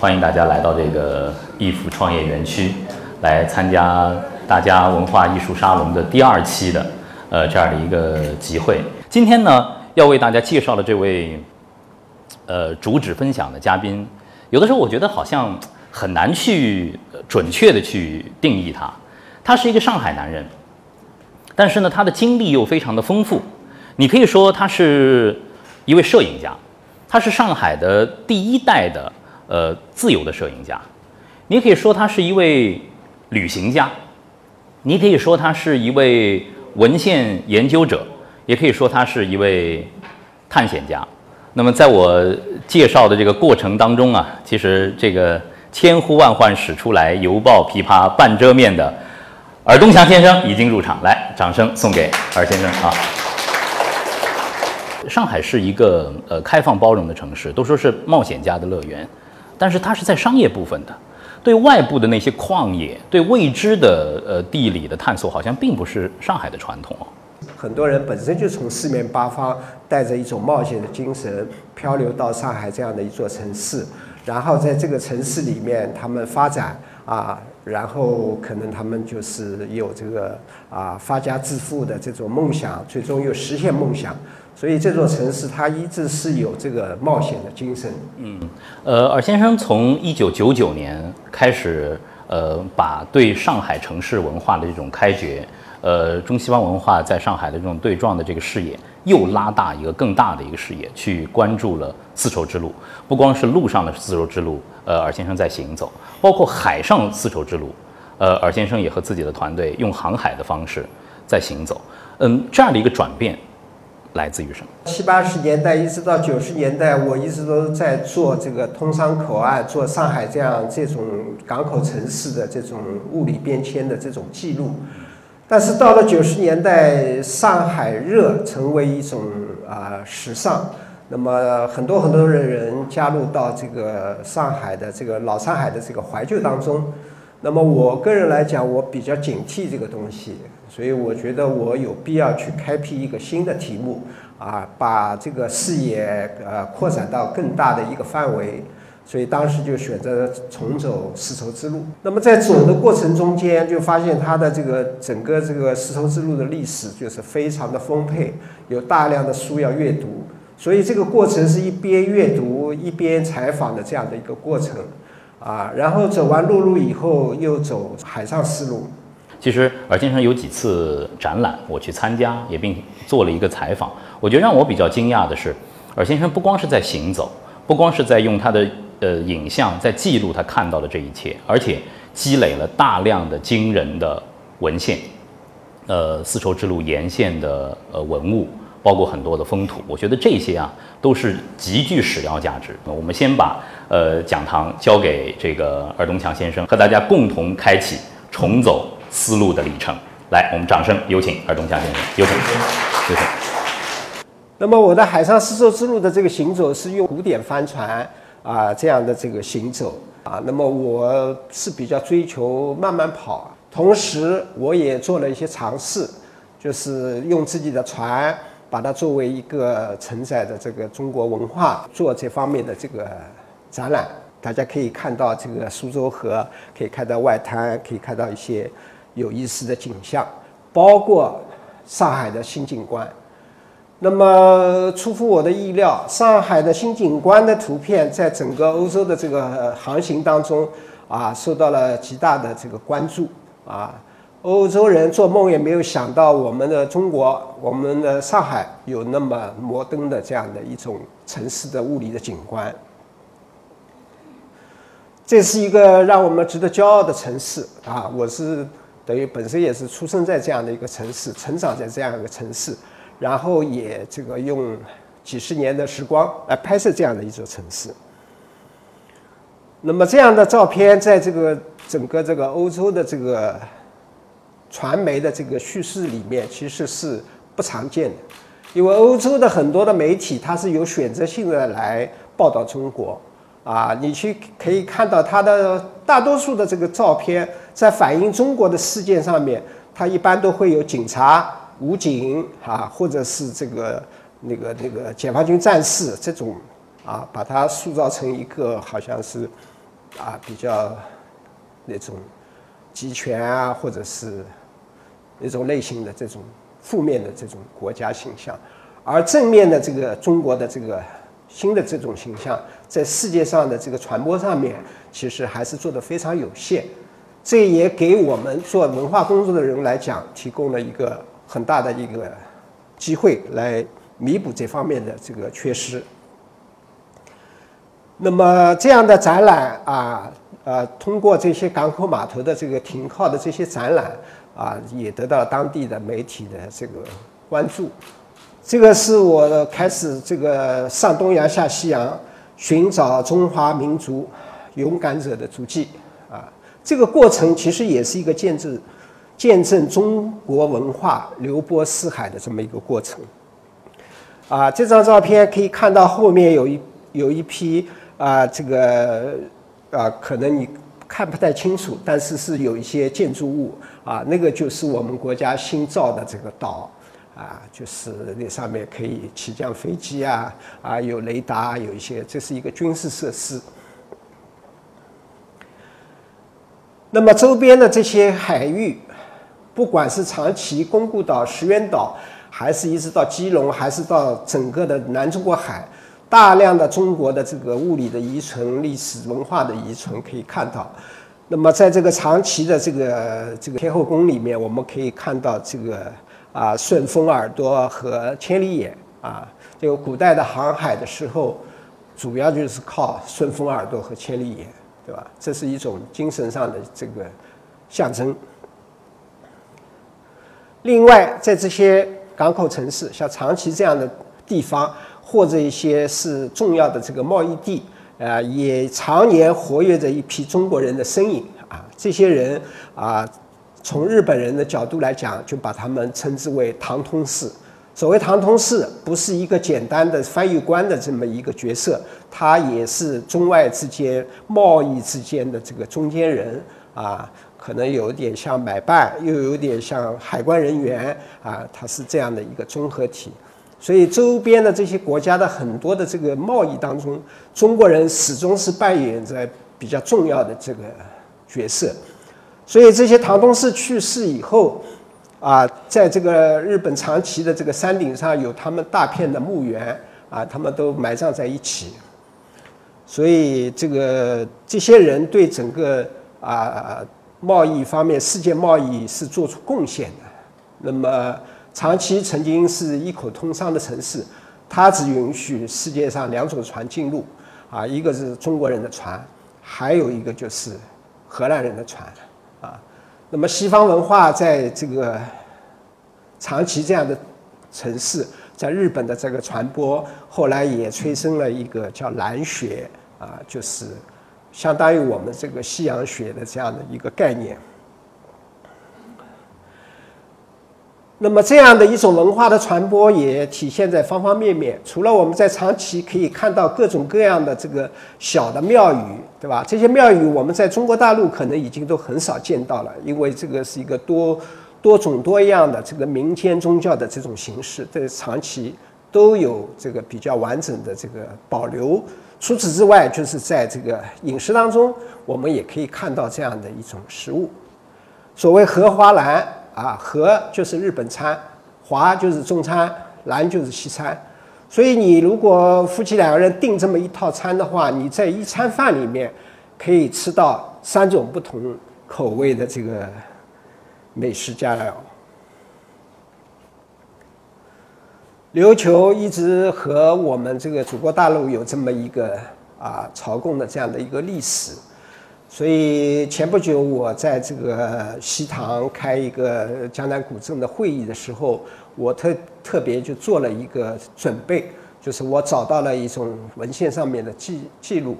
欢迎大家来到这个易福创业园区，来参加大家文化艺术沙龙的第二期的呃这样的一个集会。今天呢，要为大家介绍的这位呃主旨分享的嘉宾，有的时候我觉得好像很难去准确的去定义他。他是一个上海男人，但是呢，他的经历又非常的丰富。你可以说他是一位摄影家，他是上海的第一代的呃自由的摄影家。你可以说他是一位旅行家，你可以说他是一位文献研究者，也可以说他是一位探险家。那么在我介绍的这个过程当中啊，其实这个千呼万唤始出来，犹抱琵琶半遮面的尔东强先生已经入场，来，掌声送给尔先生啊！上海是一个呃开放包容的城市，都说是冒险家的乐园，但是它是在商业部分的，对外部的那些旷野、对未知的呃地理的探索，好像并不是上海的传统哦。很多人本身就从四面八方带着一种冒险的精神漂流到上海这样的一座城市，然后在这个城市里面他们发展啊，然后可能他们就是有这个啊发家致富的这种梦想，最终又实现梦想。所以这座城市它一直是有这个冒险的精神。嗯，呃，尔先生从一九九九年开始，呃，把对上海城市文化的这种开掘，呃，中西方文化在上海的这种对撞的这个视野，又拉大一个更大的一个视野，去关注了丝绸之路。不光是陆上的丝绸之路，呃，尔先生在行走，包括海上丝绸之路，呃，尔先生也和自己的团队用航海的方式在行走。嗯，这样的一个转变。来自于什么？七八十年代一直到九十年代，我一直都在做这个通商口岸，做上海这样这种港口城市的这种物理变迁的这种记录。但是到了九十年代，上海热成为一种啊时尚，那么很多很多的人加入到这个上海的这个老上海的这个怀旧当中。那么我个人来讲，我比较警惕这个东西。所以我觉得我有必要去开辟一个新的题目，啊，把这个视野呃扩展到更大的一个范围。所以当时就选择重走丝绸之路。那么在走的过程中间，就发现它的这个整个这个丝绸之路的历史就是非常的丰沛，有大量的书要阅读。所以这个过程是一边阅读一边采访的这样的一个过程，啊，然后走完陆路以后又走海上丝路。其实尔先生有几次展览，我去参加，也并做了一个采访。我觉得让我比较惊讶的是，尔先生不光是在行走，不光是在用他的呃影像在记录他看到的这一切，而且积累了大量的惊人的文献，呃，丝绸之路沿线的呃文物，包括很多的风土。我觉得这些啊都是极具史料价值。那我们先把呃讲堂交给这个尔东强先生，和大家共同开启重走。丝路的里程，来，我们掌声有请尔东强先生，有请，有请。那么我的海上丝绸之路的这个行走是用古典帆船啊这样的这个行走啊，那么我是比较追求慢慢跑，同时我也做了一些尝试，就是用自己的船把它作为一个承载的这个中国文化做这方面的这个展览，大家可以看到这个苏州河，可以看到外滩，可以看到一些。有意思的景象，包括上海的新景观。那么出乎我的意料，上海的新景观的图片在整个欧洲的这个航行当中啊，受到了极大的这个关注啊。欧洲人做梦也没有想到，我们的中国，我们的上海有那么摩登的这样的一种城市的物理的景观。这是一个让我们值得骄傲的城市啊！我是。等于本身也是出生在这样的一个城市，成长在这样一个城市，然后也这个用几十年的时光来拍摄这样的一座城市。那么这样的照片在这个整个这个欧洲的这个传媒的这个叙事里面，其实是不常见的，因为欧洲的很多的媒体它是有选择性的来报道中国。啊，你去可以看到它的大多数的这个照片，在反映中国的事件上面，它一般都会有警察、武警啊，或者是这个那个那个解放军战士这种啊，把它塑造成一个好像是啊比较那种集权啊，或者是一种类型的这种负面的这种国家形象，而正面的这个中国的这个新的这种形象，在世界上的这个传播上面，其实还是做得非常有限。这也给我们做文化工作的人来讲，提供了一个很大的一个机会，来弥补这方面的这个缺失。那么这样的展览啊，呃，通过这些港口码头的这个停靠的这些展览啊，也得到当地的媒体的这个关注。这个是我开始这个上东洋下西洋，寻找中华民族勇敢者的足迹啊。这个过程其实也是一个见证，见证中国文化流播四海的这么一个过程。啊，这张照片可以看到后面有一有一批。啊，这个啊，可能你看不太清楚，但是是有一些建筑物啊，那个就是我们国家新造的这个岛啊，就是那上面可以起降飞机啊，啊，有雷达，有一些，这是一个军事设施。那么周边的这些海域，不管是长崎、宫古岛、石垣岛，还是一直到基隆，还是到整个的南中国海。大量的中国的这个物理的遗存、历史文化的遗存可以看到。那么，在这个长崎的这个这个天后宫里面，我们可以看到这个啊顺风耳朵和千里眼啊。这个古代的航海的时候，主要就是靠顺风耳朵和千里眼，对吧？这是一种精神上的这个象征。另外，在这些港口城市，像长崎这样的地方。或者一些是重要的这个贸易地，啊，也常年活跃着一批中国人的身影啊。这些人啊，从日本人的角度来讲，就把他们称之为唐通事。所谓唐通事，不是一个简单的翻译官的这么一个角色，他也是中外之间贸易之间的这个中间人啊，可能有点像买办，又有点像海关人员啊，他是这样的一个综合体。所以周边的这些国家的很多的这个贸易当中，中国人始终是扮演着比较重要的这个角色。所以这些唐东氏去世以后，啊，在这个日本长崎的这个山顶上有他们大片的墓园啊，他们都埋葬在一起。所以这个这些人对整个啊贸易方面、世界贸易是做出贡献的。那么。长期曾经是一口通商的城市，它只允许世界上两种船进入，啊，一个是中国人的船，还有一个就是荷兰人的船，啊，那么西方文化在这个长崎这样的城市，在日本的这个传播，后来也催生了一个叫蓝学，啊，就是相当于我们这个西洋学的这样的一个概念。那么这样的一种文化的传播也体现在方方面面。除了我们在长崎可以看到各种各样的这个小的庙宇，对吧？这些庙宇我们在中国大陆可能已经都很少见到了，因为这个是一个多多种多样的这个民间宗教的这种形式，在长崎都有这个比较完整的这个保留。除此之外，就是在这个饮食当中，我们也可以看到这样的一种食物，所谓荷花兰。啊，和就是日本餐，华就是中餐，南就是西餐，所以你如果夫妻两个人订这么一套餐的话，你在一餐饭里面可以吃到三种不同口味的这个美食佳肴。琉球一直和我们这个祖国大陆有这么一个啊朝贡的这样的一个历史。所以前不久我在这个西塘开一个江南古镇的会议的时候，我特特别就做了一个准备，就是我找到了一种文献上面的记记录，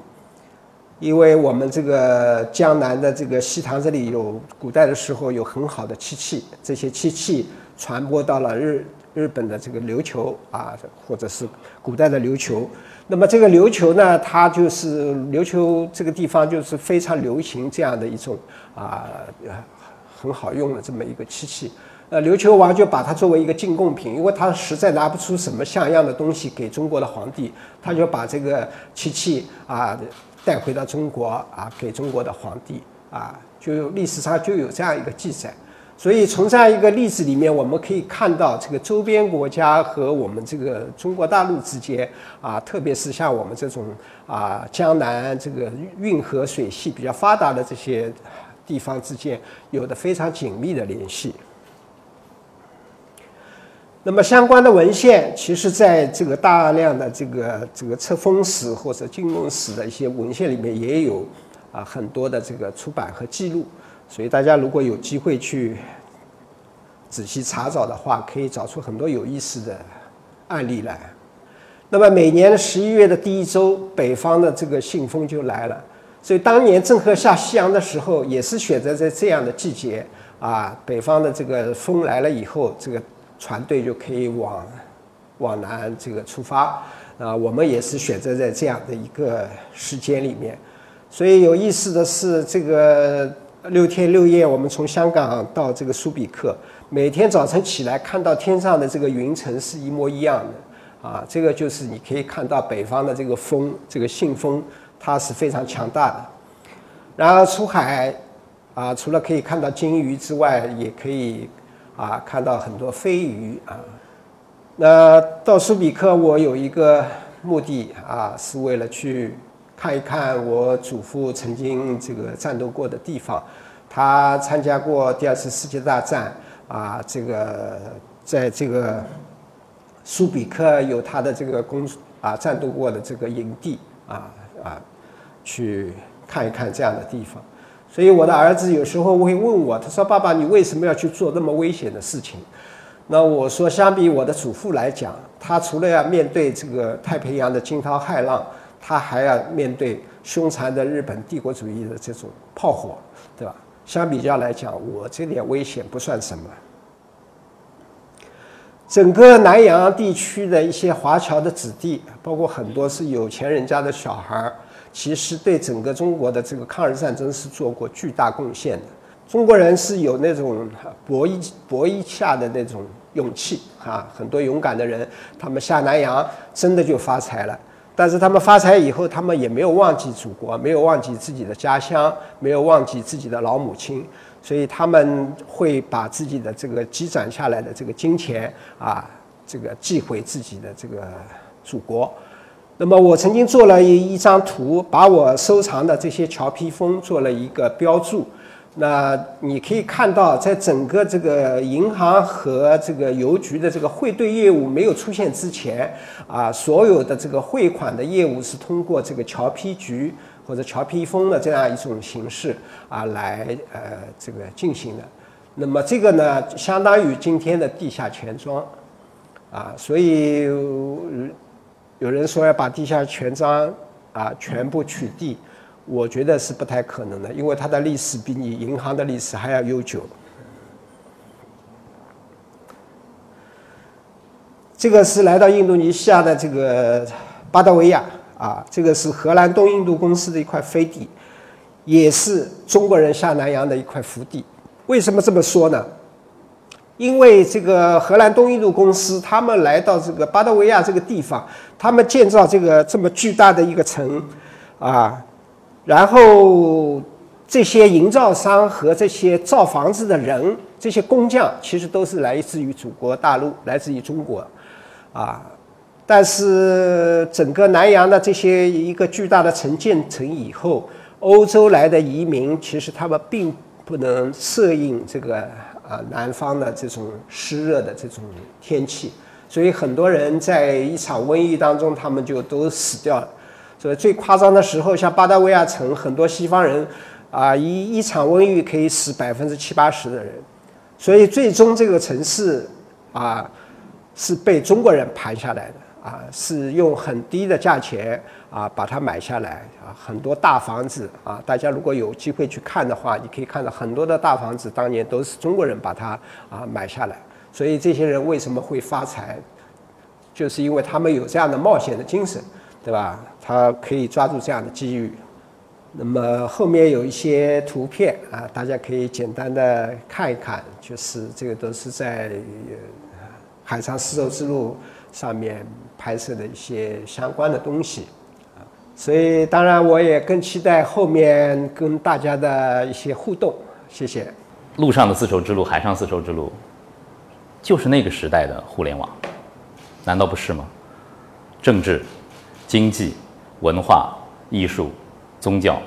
因为我们这个江南的这个西塘这里有古代的时候有很好的漆器，这些漆器传播到了日日本的这个琉球啊，或者是古代的琉球。那么这个琉球呢，它就是琉球这个地方就是非常流行这样的一种啊，很好用的这么一个漆器。呃，琉球王就把它作为一个进贡品，因为他实在拿不出什么像样的东西给中国的皇帝，他就把这个漆器啊带回到中国啊，给中国的皇帝啊，就历史上就有这样一个记载。所以从这样一个例子里面，我们可以看到这个周边国家和我们这个中国大陆之间啊，特别是像我们这种啊江南这个运河水系比较发达的这些地方之间，有的非常紧密的联系。那么相关的文献，其实在这个大量的这个这个册封史或者金融史的一些文献里面，也有啊很多的这个出版和记录。所以大家如果有机会去仔细查找的话，可以找出很多有意思的案例来。那么每年的十一月的第一周，北方的这个信封就来了。所以当年郑和下西洋的时候，也是选择在这样的季节啊，北方的这个风来了以后，这个船队就可以往往南这个出发啊。我们也是选择在这样的一个时间里面。所以有意思的是这个。六天六夜，我们从香港到这个苏比克，每天早晨起来看到天上的这个云层是一模一样的，啊，这个就是你可以看到北方的这个风，这个信风它是非常强大的。然后出海，啊，除了可以看到鲸鱼之外，也可以啊看到很多飞鱼啊。那到苏比克，我有一个目的啊，是为了去。看一看我祖父曾经这个战斗过的地方，他参加过第二次世界大战啊，这个在这个苏比克有他的这个工啊战斗过的这个营地啊啊，去看一看这样的地方。所以我的儿子有时候会问我，他说：“爸爸，你为什么要去做那么危险的事情？”那我说，相比我的祖父来讲，他除了要面对这个太平洋的惊涛骇浪。他还要面对凶残的日本帝国主义的这种炮火，对吧？相比较来讲，我这点危险不算什么。整个南洋地区的一些华侨的子弟，包括很多是有钱人家的小孩儿，其实对整个中国的这个抗日战争是做过巨大贡献的。中国人是有那种搏一搏一下的那种勇气啊，很多勇敢的人，他们下南洋真的就发财了。但是他们发财以后，他们也没有忘记祖国，没有忘记自己的家乡，没有忘记自己的老母亲，所以他们会把自己的这个积攒下来的这个金钱啊，这个寄回自己的这个祖国。那么我曾经做了一一张图，把我收藏的这些乔披风做了一个标注。那你可以看到，在整个这个银行和这个邮局的这个汇兑业务没有出现之前，啊，所有的这个汇款的业务是通过这个侨批局或者侨批封的这样一种形式啊来呃这个进行的。那么这个呢，相当于今天的地下钱庄，啊，所以有人说要把地下钱庄啊全部取缔。我觉得是不太可能的，因为它的历史比你银行的历史还要悠久。这个是来到印度尼西亚的这个巴达维亚啊，这个是荷兰东印度公司的一块飞地，也是中国人下南洋的一块福地。为什么这么说呢？因为这个荷兰东印度公司他们来到这个巴达维亚这个地方，他们建造这个这么巨大的一个城啊。然后，这些营造商和这些造房子的人，这些工匠，其实都是来自于祖国大陆，来自于中国，啊，但是整个南洋的这些一个巨大的城建成以后，欧洲来的移民，其实他们并不能适应这个啊南方的这种湿热的这种天气，所以很多人在一场瘟疫当中，他们就都死掉了。所以最夸张的时候，像巴达维亚城，很多西方人，啊，一一场瘟疫可以死百分之七八十的人，所以最终这个城市，啊，是被中国人盘下来的，啊，是用很低的价钱啊把它买下来，啊，很多大房子，啊，大家如果有机会去看的话，你可以看到很多的大房子，当年都是中国人把它啊买下来，所以这些人为什么会发财，就是因为他们有这样的冒险的精神。对吧？他可以抓住这样的机遇。那么后面有一些图片啊，大家可以简单的看一看，就是这个都是在海上丝绸之路上面拍摄的一些相关的东西。所以当然我也更期待后面跟大家的一些互动。谢谢。陆上的丝绸之路，海上丝绸之路，就是那个时代的互联网，难道不是吗？政治、经济、文化、艺术、宗教，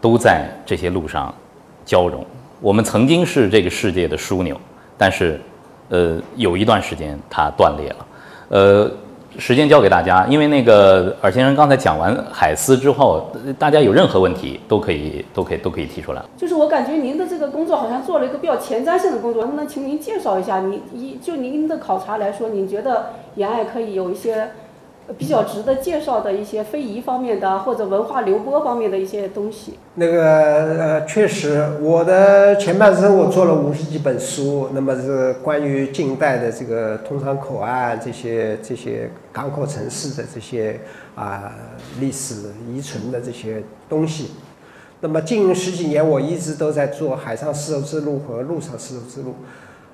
都在这些路上交融。我们曾经是这个世界的枢纽，但是，呃，有一段时间它断裂了。呃，时间交给大家，因为那个尔先生刚才讲完海丝之后，大家有任何问题都可以、都可以、都可以提出来。就是我感觉您的这个工作好像做了一个比较前瞻性的工作，能不能请您介绍一下？您一就您的考察来说，您觉得沿岸可以有一些？比较值得介绍的一些非遗方面的或者文化流播方面的一些东西。那个呃，确实，我的前半生我做了五十几本书，那么是关于近代的这个通商口岸这些这些港口城市的这些啊历史遗存的这些东西。那么近十几年我一直都在做海上丝绸之路和陆上丝绸之路。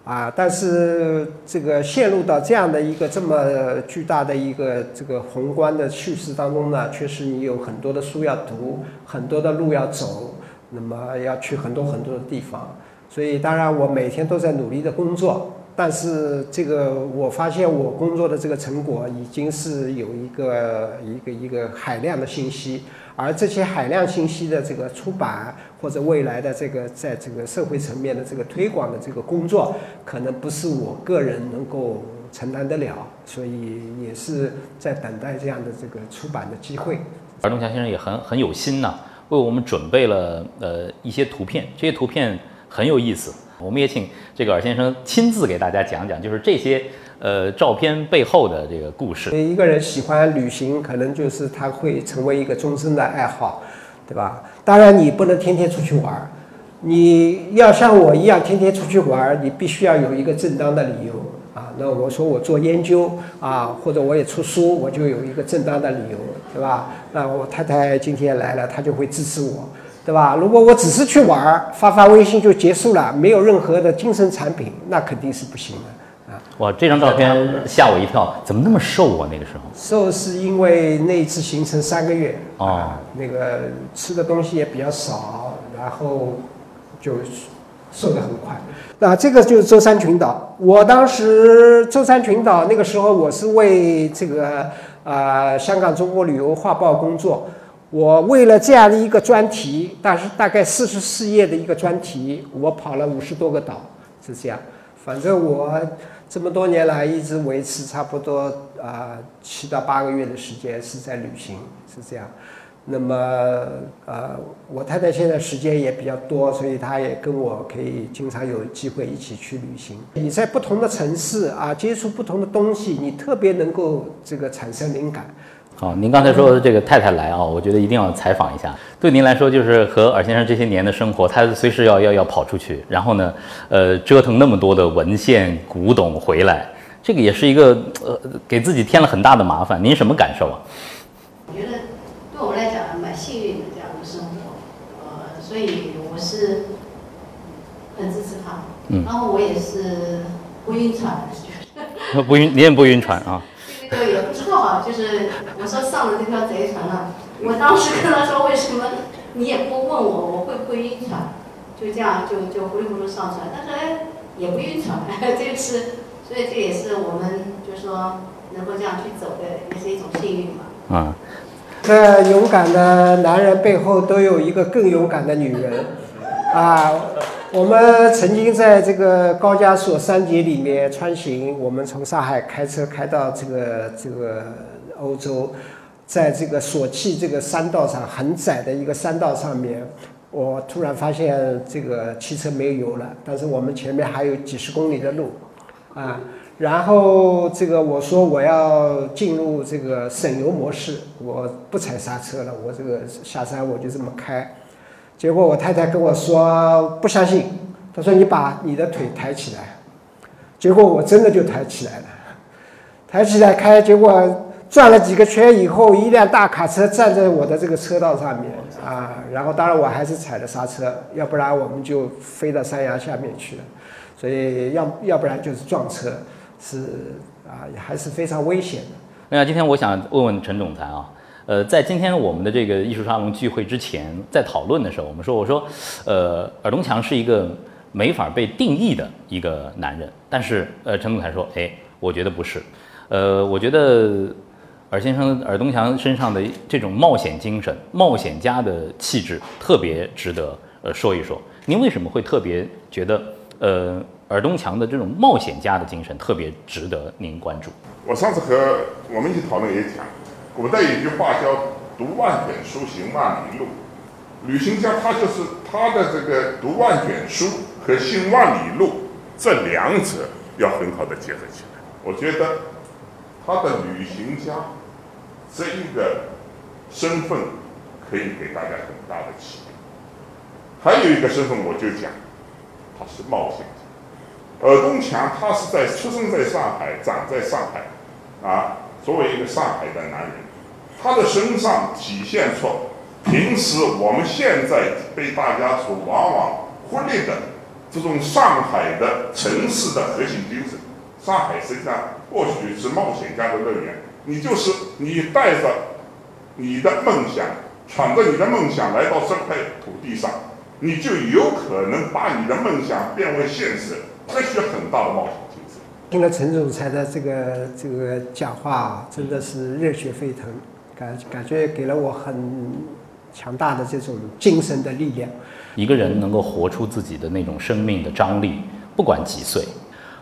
啊，但是这个陷入到这样的一个这么巨大的一个这个宏观的叙事当中呢，确实你有很多的书要读，很多的路要走，那么要去很多很多的地方。所以当然我每天都在努力的工作，但是这个我发现我工作的这个成果已经是有一个一个一个海量的信息。而这些海量信息的这个出版，或者未来的这个在这个社会层面的这个推广的这个工作，可能不是我个人能够承担得了，所以也是在等待这样的这个出版的机会。而东强先生也很很有心呢，为我们准备了呃一些图片，这些图片很有意思，我们也请这个尔先生亲自给大家讲讲，就是这些。呃，照片背后的这个故事。一个人喜欢旅行，可能就是他会成为一个终身的爱好，对吧？当然，你不能天天出去玩儿，你要像我一样天天出去玩儿，你必须要有一个正当的理由啊。那我说我做研究啊，或者我也出书，我就有一个正当的理由，对吧？那我太太今天来了，她就会支持我，对吧？如果我只是去玩儿，发发微信就结束了，没有任何的精神产品，那肯定是不行的。哇，这张照片吓我一跳，怎么那么瘦啊？那个时候瘦是因为那一次行程三个月哦，那个吃的东西也比较少，然后就瘦得很快。那这个就是舟山群岛，我当时舟山群岛那个时候我是为这个啊香港中国旅游画报工作，我为了这样的一个专题，但是大概四十四页的一个专题，我跑了五十多个岛，是这样。反正我。这么多年来，一直维持差不多啊七到八个月的时间是在旅行，是这样。那么呃，我太太现在时间也比较多，所以她也跟我可以经常有机会一起去旅行。你在不同的城市啊，接触不同的东西，你特别能够这个产生灵感。好，您刚才说的这个太太来啊，我觉得一定要采访一下。对您来说，就是和尔先生这些年的生活，他随时要要要跑出去，然后呢，呃，折腾那么多的文献古董回来，这个也是一个呃，给自己添了很大的麻烦。您什么感受啊？我觉得对我来讲蛮幸运的这样的生活，呃，所以我是很支持他。嗯。然后我也是不晕船，不晕，你也不晕船啊？这个也不知道，就是我说上了这条贼船了，我当时跟他说为什么你也不问我我会不会晕船，就这样就就糊里糊涂上船，但是哎也不晕船，这是所以这也是我们就说能够这样去走的，也是一种幸运嘛。啊，这勇敢的男人背后都有一个更勇敢的女人，啊。我们曾经在这个高加索山节里面穿行，我们从上海开车开到这个这个欧洲，在这个索契这个山道上很窄的一个山道上面，我突然发现这个汽车没有油了，但是我们前面还有几十公里的路，啊，然后这个我说我要进入这个省油模式，我不踩刹车了，我这个下山我就这么开。结果我太太跟我说不相信，她说你把你的腿抬起来。结果我真的就抬起来了，抬起来开，结果转了几个圈以后，一辆大卡车站在我的这个车道上面啊，然后当然我还是踩了刹车，要不然我们就飞到山崖下面去了，所以要要不然就是撞车，是啊还是非常危险的。那今天我想问问陈总裁啊。呃，在今天我们的这个艺术沙龙聚会之前，在讨论的时候，我们说，我说，呃，尔东强是一个没法被定义的一个男人，但是，呃，陈总裁说，哎，我觉得不是，呃，我觉得尔先生尔东强身上的这种冒险精神、冒险家的气质，特别值得呃说一说。您为什么会特别觉得，呃，尔东强的这种冒险家的精神特别值得您关注？我上次和我们一起讨论也讲。古代有句话叫“读万卷书，行万里路”。旅行家他就是他的这个读万卷书和行万里路这两者要很好的结合起来。我觉得他的旅行家这一个身份可以给大家很大的启发。还有一个身份，我就讲他是冒险家。尔东强他是在出生在上海，长在上海，啊，作为一个上海的男人。他的身上体现出平时我们现在被大家所往往忽略的这种上海的城市的核心精神。上海实际上或许是冒险家的乐园，你就是你带着你的梦想，闯着你的梦想来到这块土地上，你就有可能把你的梦想变为现实，这需要很大的冒险精神。听了陈总裁的这个这个讲话，真的是热血沸腾。感感觉给了我很强大的这种精神的力量。一个人能够活出自己的那种生命的张力，不管几岁，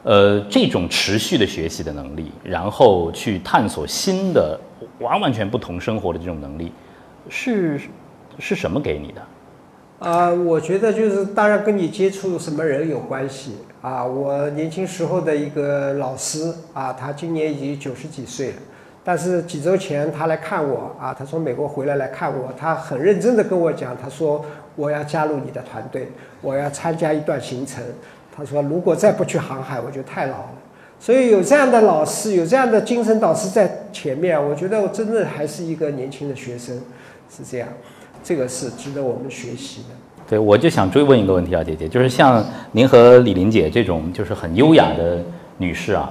呃，这种持续的学习的能力，然后去探索新的、完完全不同生活的这种能力，是是什么给你的？啊，我觉得就是当然跟你接触什么人有关系啊。我年轻时候的一个老师啊，他今年已经九十几岁了。但是几周前他来看我啊，他从美国回来来看我，他很认真的跟我讲，他说我要加入你的团队，我要参加一段行程。他说如果再不去航海，我就太老了。所以有这样的老师，有这样的精神导师在前面，我觉得我真的还是一个年轻的学生，是这样，这个是值得我们学习的。对，我就想追问一个问题啊，姐姐，就是像您和李玲姐这种就是很优雅的女士啊。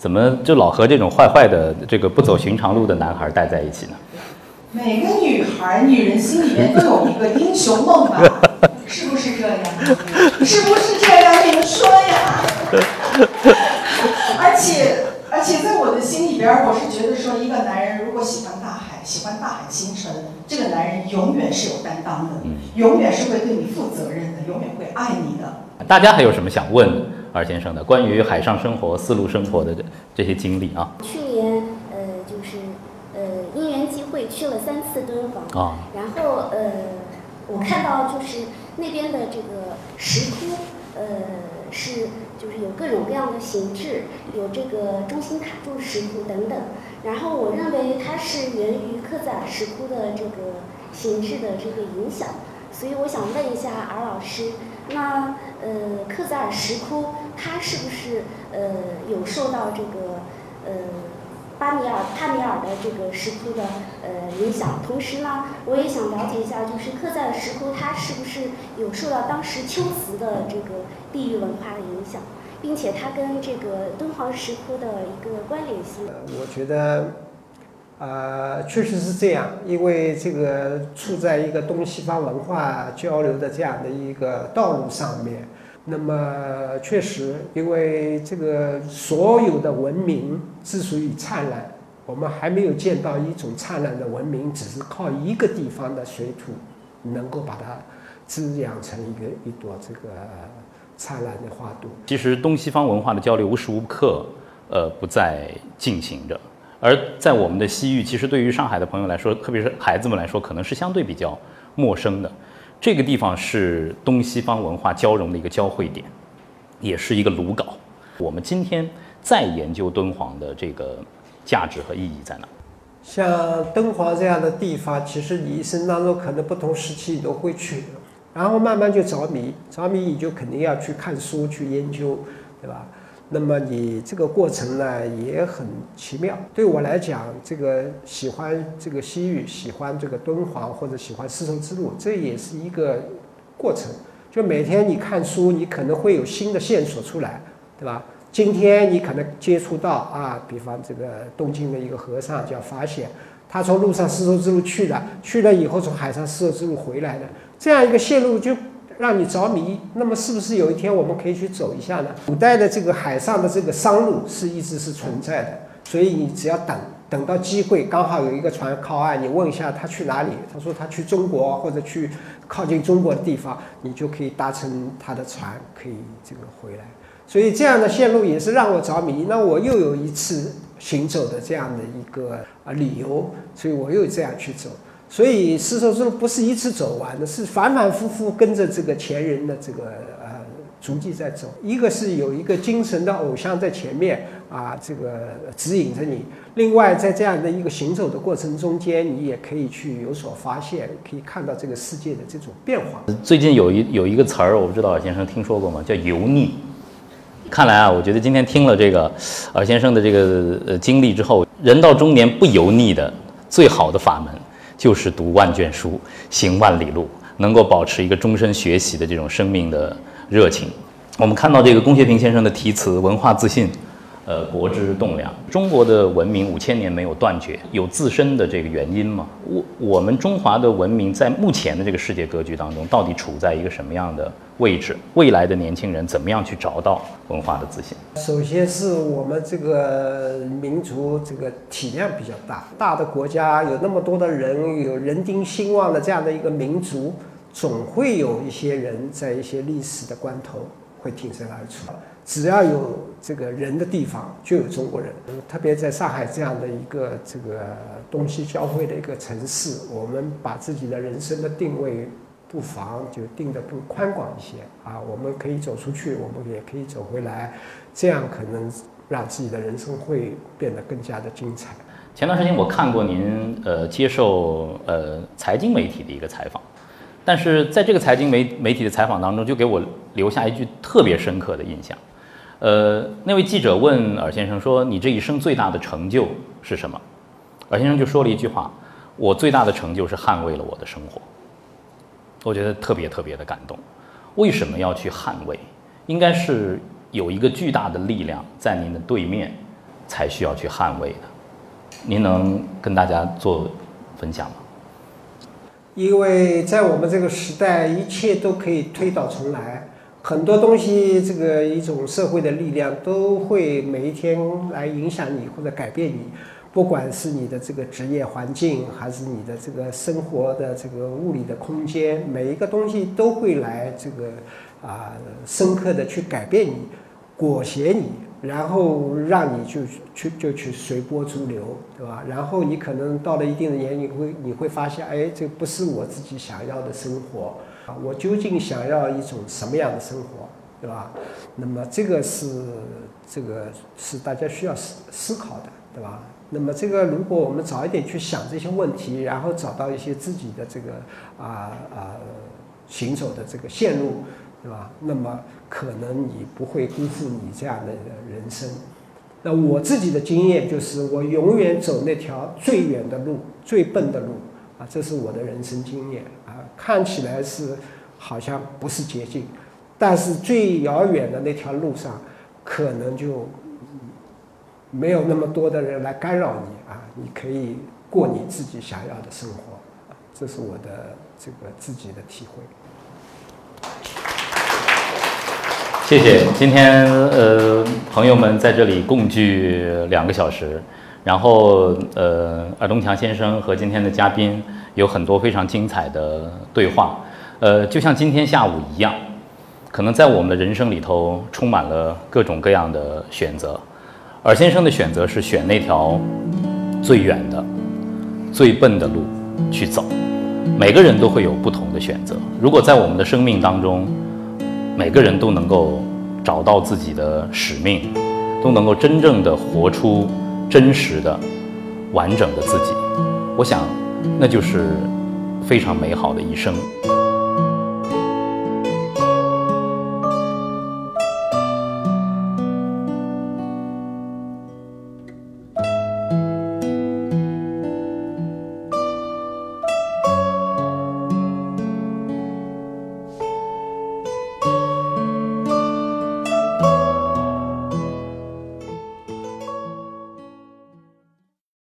怎么就老和这种坏坏的、这个不走寻常路的男孩待在一起呢？每个女孩、女人心里面都有一个英雄梦吧？是不是这样？是不是这样？你们说呀？而且，而且在我的心里边，我是觉得说，一个男人如果喜欢大海、喜欢大海星辰，这个男人永远是有担当的，永远是会对你负责任的，永远会爱你的。大家还有什么想问？二先生的关于海上生活、丝路生活的这些经历啊，去年呃就是呃因缘际会去了三次敦煌啊，然后呃我看到就是那边的这个石窟呃是就是有各种各样的形制，有这个中心塔柱石窟等等，然后我认为它是源于克孜尔石窟的这个形制的这个影响，所以我想问一下尔老师。那呃，克孜尔石窟它是不是呃有受到这个呃巴米尔帕米尔的这个石窟的呃影响？同时呢，我也想了解一下，就是克孜尔石窟它是不是有受到当时秋瓷的这个地域文化的影响，并且它跟这个敦煌石窟的一个关联性？我觉得。呃，确实是这样，因为这个处在一个东西方文化交流的这样的一个道路上面，那么确实，因为这个所有的文明之所以灿烂，我们还没有见到一种灿烂的文明，只是靠一个地方的水土能够把它滋养成一个一朵这个灿烂的花朵。其实东西方文化的交流无时无刻，呃，不在进行着。而在我们的西域，其实对于上海的朋友来说，特别是孩子们来说，可能是相对比较陌生的。这个地方是东西方文化交融的一个交汇点，也是一个炉镐。我们今天在研究敦煌的这个价值和意义在哪？像敦煌这样的地方，其实你一生当中可能不同时期你都会去，然后慢慢就着迷，着迷你就肯定要去看书去研究，对吧？那么你这个过程呢也很奇妙。对我来讲，这个喜欢这个西域，喜欢这个敦煌或者喜欢丝绸之路，这也是一个过程。就每天你看书，你可能会有新的线索出来，对吧？今天你可能接触到啊，比方这个东京的一个和尚叫法显，他从路上丝绸之路去了，去了以后从海上丝绸之路回来的，这样一个线路就让你着迷。那么是不是有一天我们可以去走一下呢？古代的这个海上的这个商路是一直是存在的，所以你只要等等到机会，刚好有一个船靠岸，你问一下他去哪里，他说他去中国或者去靠近中国的地方，你就可以搭乘他的船，可以这个回来。所以这样的线路也是让我着迷。那我又有一次行走的这样的一个啊理由，所以我又这样去走。所以丝绸之路不是一次走完的，是反反复复跟着这个前人的这个呃足迹在走。一个是有一个精神的偶像在前面啊，这个指引着你。另外，在这样的一个行走的过程中间，你也可以去有所发现，可以看到这个世界的这种变化。最近有一有一个词儿，我不知道尔先生听说过吗？叫油腻。看来啊，我觉得今天听了这个尔先生的这个呃经历之后，人到中年不油腻的最好的法门就是读万卷书，行万里路，能够保持一个终身学习的这种生命的热情。我们看到这个龚学平先生的题词“文化自信”。呃，国之栋梁，中国的文明五千年没有断绝，有自身的这个原因吗？我我们中华的文明在目前的这个世界格局当中，到底处在一个什么样的位置？未来的年轻人怎么样去找到文化的自信？首先是我们这个民族这个体量比较大，大的国家有那么多的人，有人丁兴旺的这样的一个民族，总会有一些人在一些历史的关头会挺身而出。只要有这个人的地方，就有中国人。特别在上海这样的一个这个东西交汇的一个城市，我们把自己的人生的定位不妨就定得更宽广一些啊。我们可以走出去，我们也可以走回来，这样可能让自己的人生会变得更加的精彩。前段时间我看过您呃接受呃财经媒体的一个采访，但是在这个财经媒媒体的采访当中，就给我留下一句特别深刻的印象。呃，那位记者问尔先生说：“你这一生最大的成就是什么？”尔先生就说了一句话：“我最大的成就是捍卫了我的生活。”我觉得特别特别的感动。为什么要去捍卫？应该是有一个巨大的力量在您的对面，才需要去捍卫的。您能跟大家做分享吗？因为在我们这个时代，一切都可以推倒重来。很多东西，这个一种社会的力量都会每一天来影响你或者改变你，不管是你的这个职业环境，还是你的这个生活的这个物理的空间，每一个东西都会来这个啊深刻的去改变你，裹挟你，然后让你就去就去随波逐流，对吧？然后你可能到了一定的年龄，会你会发现，哎，这不是我自己想要的生活。我究竟想要一种什么样的生活，对吧？那么这个是这个是大家需要思思考的，对吧？那么这个如果我们早一点去想这些问题，然后找到一些自己的这个啊啊行走的这个线路，对吧？那么可能你不会辜负你这样的人生。那我自己的经验就是，我永远走那条最远的路、最笨的路啊，这是我的人生经验啊。看起来是好像不是捷径，但是最遥远的那条路上，可能就没有那么多的人来干扰你啊！你可以过你自己想要的生活，这是我的这个自己的体会。谢谢，今天呃，朋友们在这里共聚两个小时，然后呃，尔东强先生和今天的嘉宾。有很多非常精彩的对话，呃，就像今天下午一样，可能在我们的人生里头充满了各种各样的选择。尔先生的选择是选那条最远的、最笨的路去走。每个人都会有不同的选择。如果在我们的生命当中，每个人都能够找到自己的使命，都能够真正的活出真实的、完整的自己，我想。那就是非常美好的一生。